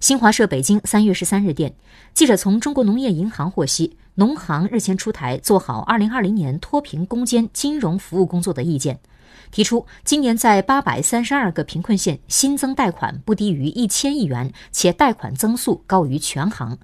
新华社北京三月十三日电记者从中国农业银行获悉农行日前出台做好二零二零年脱贫攻坚金融服务工作的意见提出今年在八百三十二个贫困县新增贷款不低于一千亿元且贷款增速高于全行。